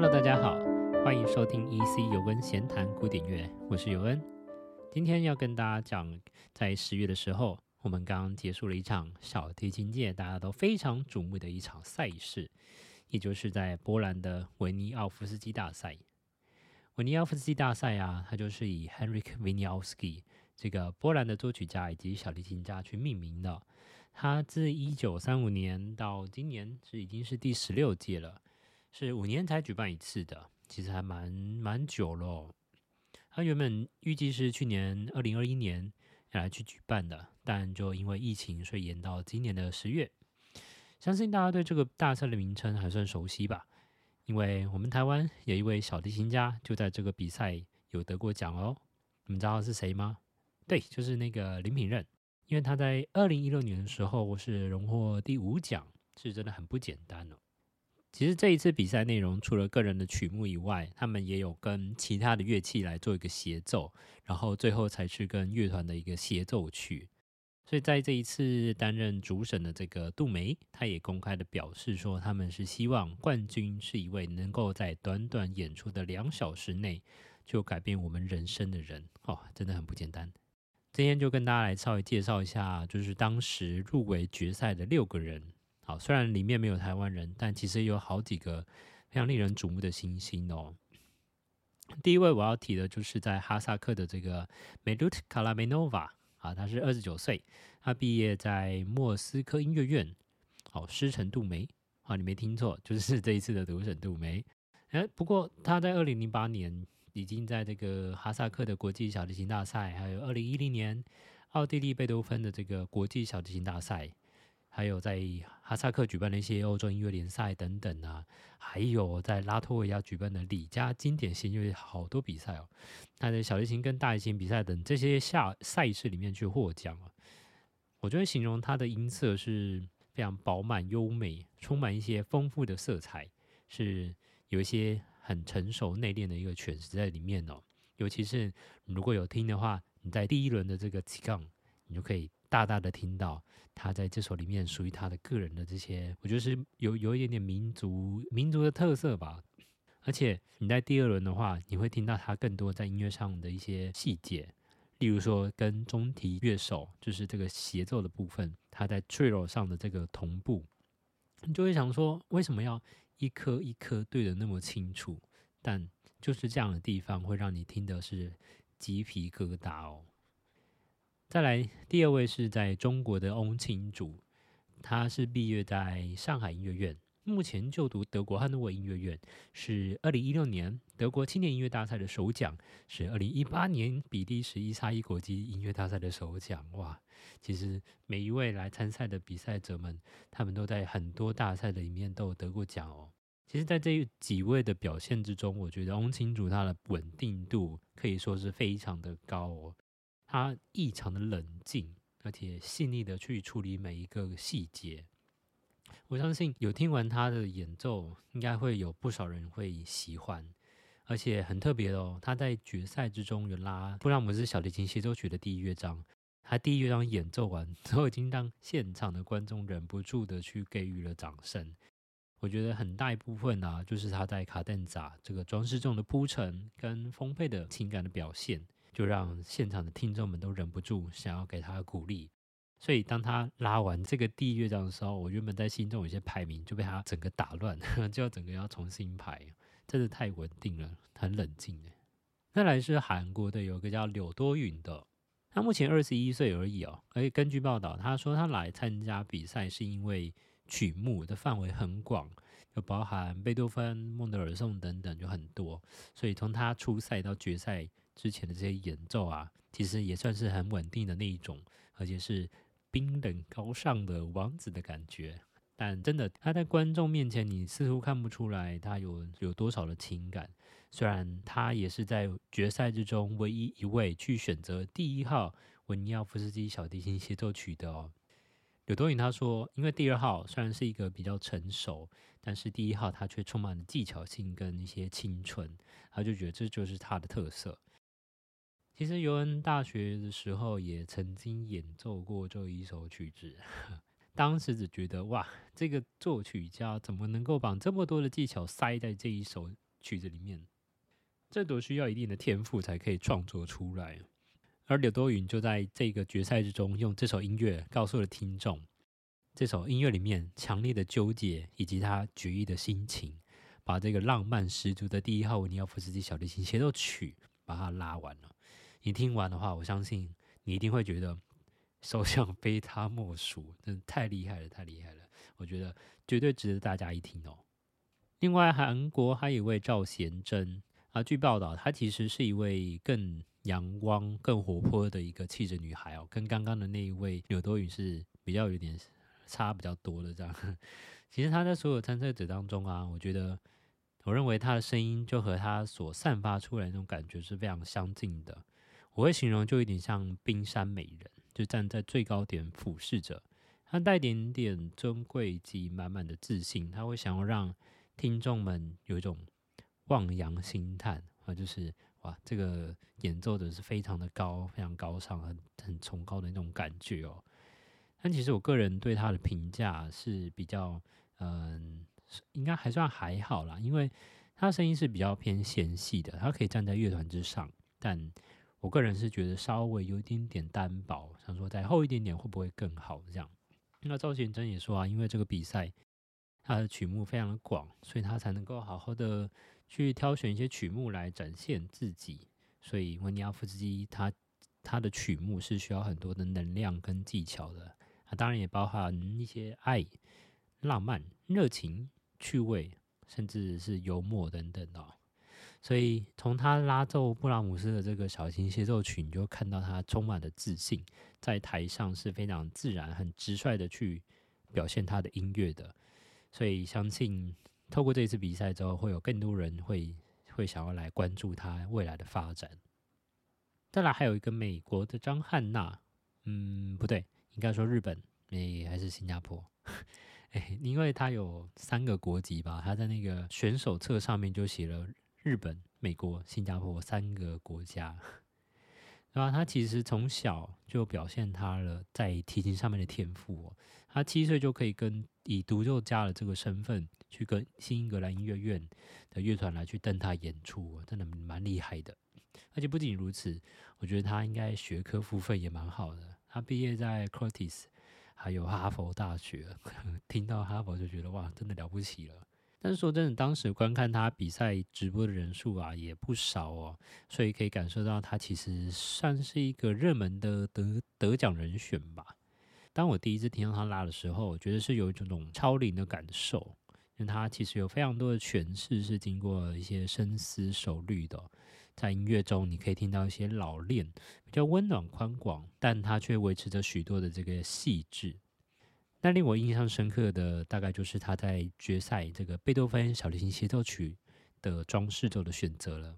Hello，大家好，欢迎收听 EC 尤恩闲谈古典乐，我是尤恩。今天要跟大家讲，在十月的时候，我们刚刚结束了一场小提琴界大家都非常瞩目的一场赛事，也就是在波兰的维尼奥夫斯基大赛。维尼奥夫斯基大赛啊，它就是以 Henryk Wieniawski 这个波兰的作曲家以及小提琴家去命名的。他自一九三五年到今年是已经是第十六届了。是五年才举办一次的，其实还蛮蛮久了。他原本预计是去年二零二一年来去举办的，但就因为疫情，所以延到今年的十月。相信大家对这个大赛的名称还算熟悉吧？因为我们台湾有一位小提琴家就在这个比赛有得过奖哦。你们知道是谁吗？对，就是那个林品任。因为他在二零一六年的时候是荣获第五奖，是真的很不简单哦。其实这一次比赛内容，除了个人的曲目以外，他们也有跟其他的乐器来做一个协奏，然后最后才是跟乐团的一个协奏曲。所以在这一次担任主审的这个杜梅，他也公开的表示说，他们是希望冠军是一位能够在短短演出的两小时内就改变我们人生的人。哦，真的很不简单。今天就跟大家来稍微介绍一下，就是当时入围决赛的六个人。好，虽然里面没有台湾人，但其实有好几个非常令人瞩目的新星哦。第一位我要提的就是在哈萨克的这个 Melut Kalamenova 啊，他是二十九岁，他毕业在莫斯科音乐院。好，师承杜梅啊，你没听错，就是 这一次的独审杜梅。哎，不过他在二零零八年已经在这个哈萨克的国际小提琴大赛，还有二零一零年奥地利贝多芬的这个国际小提琴大赛。还有在哈萨克举办的一些欧洲音乐联赛等等啊，还有在拉脱维亚举办的里加经典弦乐好多比赛哦。他在小提琴跟大提琴比赛等这些下赛事里面去获奖了。我觉得形容他的音色是非常饱满优美，充满一些丰富的色彩，是有一些很成熟内敛的一个诠释在里面哦。尤其是如果有听的话，你在第一轮的这个起杠，你就可以。大大的听到他在这首里面属于他的个人的这些，我觉得是有有一点点民族民族的特色吧。而且你在第二轮的话，你会听到他更多在音乐上的一些细节，例如说跟中提乐手就是这个协奏的部分，他在 trill 上的这个同步，你就会想说为什么要一颗一颗对的那么清楚？但就是这样的地方会让你听的是鸡皮疙瘩哦。再来，第二位是在中国的翁清竹，他是毕业在上海音乐院，目前就读德国汉诺威音乐院，是二零一六年德国青年音乐大赛的首奖，是二零一八年比利时伊萨伊国际音乐大赛的首奖。哇，其实每一位来参赛的比赛者们，他们都在很多大赛的里面都有得过奖哦。其实，在这几位的表现之中，我觉得翁清竹他的稳定度可以说是非常的高哦。他异常的冷静，而且细腻的去处理每一个细节。我相信有听完他的演奏，应该会有不少人会喜欢。而且很特别哦，他在决赛之中有拉布拉姆斯小提琴协奏曲的第一乐章，他第一乐章演奏完之后，已经让现场的观众忍不住的去给予了掌声。我觉得很大一部分啊，就是他在卡顿扎这个装饰中的铺陈跟丰沛的情感的表现。就让现场的听众们都忍不住想要给他鼓励，所以当他拉完这个第一乐章的时候，我原本在心中有些排名就被他整个打乱，就要整个要重新排，真的太稳定了，很冷静的。再来是韩国的，有个叫柳多允的，他目前二十一岁而已哦。而且根据报道，他说他来参加比赛是因为曲目的范围很广，就包含贝多芬、孟德尔颂等等，就很多，所以从他初赛到决赛。之前的这些演奏啊，其实也算是很稳定的那一种，而且是冰冷高尚的王子的感觉。但真的，他在观众面前，你似乎看不出来他有有多少的情感。虽然他也是在决赛之中唯一一位去选择第一号维尼奥夫斯基小提琴协奏曲的哦。柳多颖他说，因为第二号虽然是一个比较成熟，但是第一号他却充满了技巧性跟一些青春，他就觉得这就是他的特色。其实尤恩大学的时候也曾经演奏过这一首曲子，当时只觉得哇，这个作曲家怎么能够把这么多的技巧塞在这一首曲子里面，这都需要一定的天赋才可以创作出来。而柳多云就在这个决赛之中，用这首音乐告诉了听众，这首音乐里面强烈的纠结以及他决意的心情，把这个浪漫十足的第一号维尼奥夫斯基小提琴协奏曲把它拉完了。你听完的话，我相信你一定会觉得首相非他莫属，真的太厉害了，太厉害了！我觉得绝对值得大家一听哦。另外，韩国还有一位赵贤珍啊，据报道，她其实是一位更。阳光更活泼的一个气质女孩哦，跟刚刚的那一位柳多云是比较有点差比较多的这样。其实她在所有参赛者当中啊，我觉得我认为她的声音就和她所散发出来那种感觉是非常相近的。我会形容就有点像冰山美人，就站在最高点俯视着，她带点点尊贵及满满的自信，她会想要让听众们有一种望洋兴叹啊，就是。哇，这个演奏者是非常的高，非常高尚，很很崇高的那种感觉哦。但其实我个人对他的评价是比较，嗯，应该还算还好啦，因为他声音是比较偏纤细的，他可以站在乐团之上。但我个人是觉得稍微有一点点单薄，想说再厚一点点会不会更好？这样。那赵贤真也说啊，因为这个比赛他的曲目非常的广，所以他才能够好好的。去挑选一些曲目来展现自己，所以维尼奥夫斯基他他的曲目是需要很多的能量跟技巧的啊，当然也包含一些爱、浪漫、热情、趣味，甚至是幽默等等的。所以从他拉奏布拉姆斯的这个小型协奏曲，你就看到他充满了自信，在台上是非常自然、很直率的去表现他的音乐的。所以相信。透过这次比赛之后，会有更多人会会想要来关注他未来的发展。再来还有一个美国的张汉娜，嗯，不对，应该说日本，诶，还是新加坡，诶，因为他有三个国籍吧，他在那个选手册上面就写了日本、美国、新加坡三个国家。对吧？他其实从小就表现他了在提琴上面的天赋哦。他七岁就可以跟以独奏家的这个身份去跟新英格兰音乐院的乐团来去登台演出，真的蛮厉害的。而且不仅如此，我觉得他应该学科部分也蛮好的。他毕业在 Curtis，还有哈佛大学。听到哈佛就觉得哇，真的了不起了。但是说真的，当时观看他比赛直播的人数啊也不少哦，所以可以感受到他其实算是一个热门的得得奖人选吧。当我第一次听到他拉的时候，我觉得是有一种超龄的感受，因为他其实有非常多的诠释是经过一些深思熟虑的，在音乐中你可以听到一些老练、比较温暖宽广，但他却维持着许多的这个细致。那令我印象深刻的，大概就是他在决赛这个贝多芬小提琴协奏曲的装饰奏的选择了。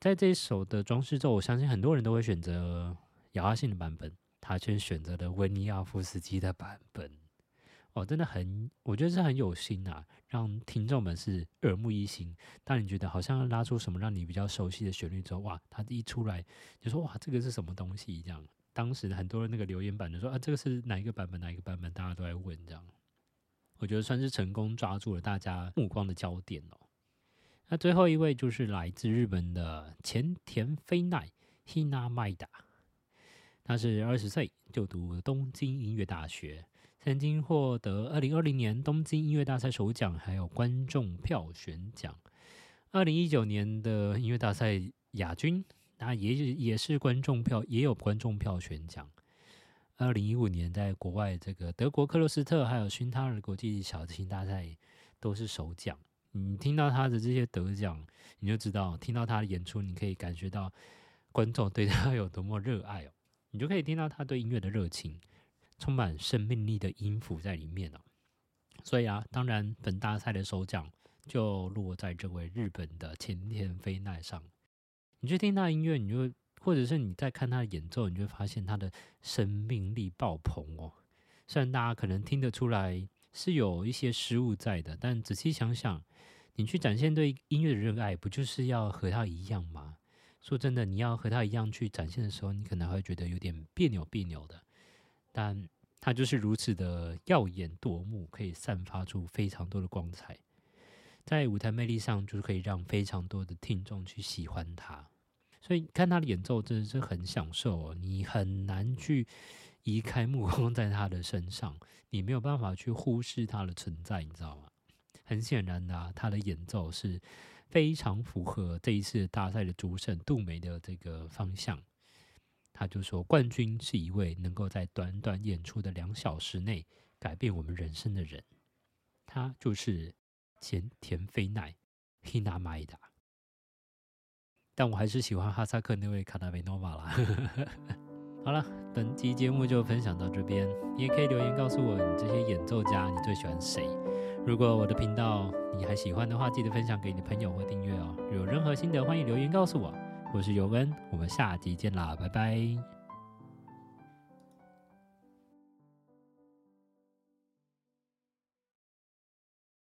在这一首的装饰奏，我相信很多人都会选择摇哈性的版本，他却选择了维尼亚夫斯基的版本。哦，真的很，我觉得是很有心啊，让听众们是耳目一新。当你觉得好像拉出什么让你比较熟悉的旋律之后，哇，他一出来就说哇，这个是什么东西这样。当时很多人那个留言板就说啊，这个是哪一个版本？哪一个版本？大家都在问这样，我觉得算是成功抓住了大家目光的焦点哦。那最后一位就是来自日本的前田飞奈 （Hinamida），他是二十岁就读东京音乐大学，曾经获得二零二零年东京音乐大赛首奖，还有观众票选奖，二零一九年的音乐大赛亚军。那也也是观众票，也有观众票选奖。二零一五年在国外这个德国克洛斯特还有熏塔尔国际小提琴大赛都是首奖。你听到他的这些得奖，你就知道听到他的演出，你可以感觉到观众对他有多么热爱哦。你就可以听到他对音乐的热情，充满生命力的音符在里面哦。所以啊，当然本大赛的首奖就落在这位日本的前田飞奈上。你去听他的音乐，你就或者是你在看他的演奏，你就发现他的生命力爆棚哦。虽然大家可能听得出来是有一些失误在的，但仔细想想，你去展现对音乐的热爱，不就是要和他一样吗？说真的，你要和他一样去展现的时候，你可能会觉得有点别扭别扭的。但他就是如此的耀眼夺目，可以散发出非常多的光彩。在舞台魅力上，就是可以让非常多的听众去喜欢他。所以看他的演奏真的是很享受哦，你很难去移开目光在他的身上，你没有办法去忽视他的存在，你知道吗？很显然的，他的演奏是非常符合这一次大赛的主审杜梅的这个方向。他就说，冠军是一位能够在短短演出的两小时内改变我们人生的人，他就是前田飞奈 Hina Maeda。但我还是喜欢哈萨克那位卡纳维诺瓦啦。好了，本期节目就分享到这边，你也可以留言告诉我，你这些演奏家你最喜欢谁？如果我的频道你还喜欢的话，记得分享给你的朋友或订阅哦。有任何心得，欢迎留言告诉我。我是尤恩，我们下集见啦，拜拜。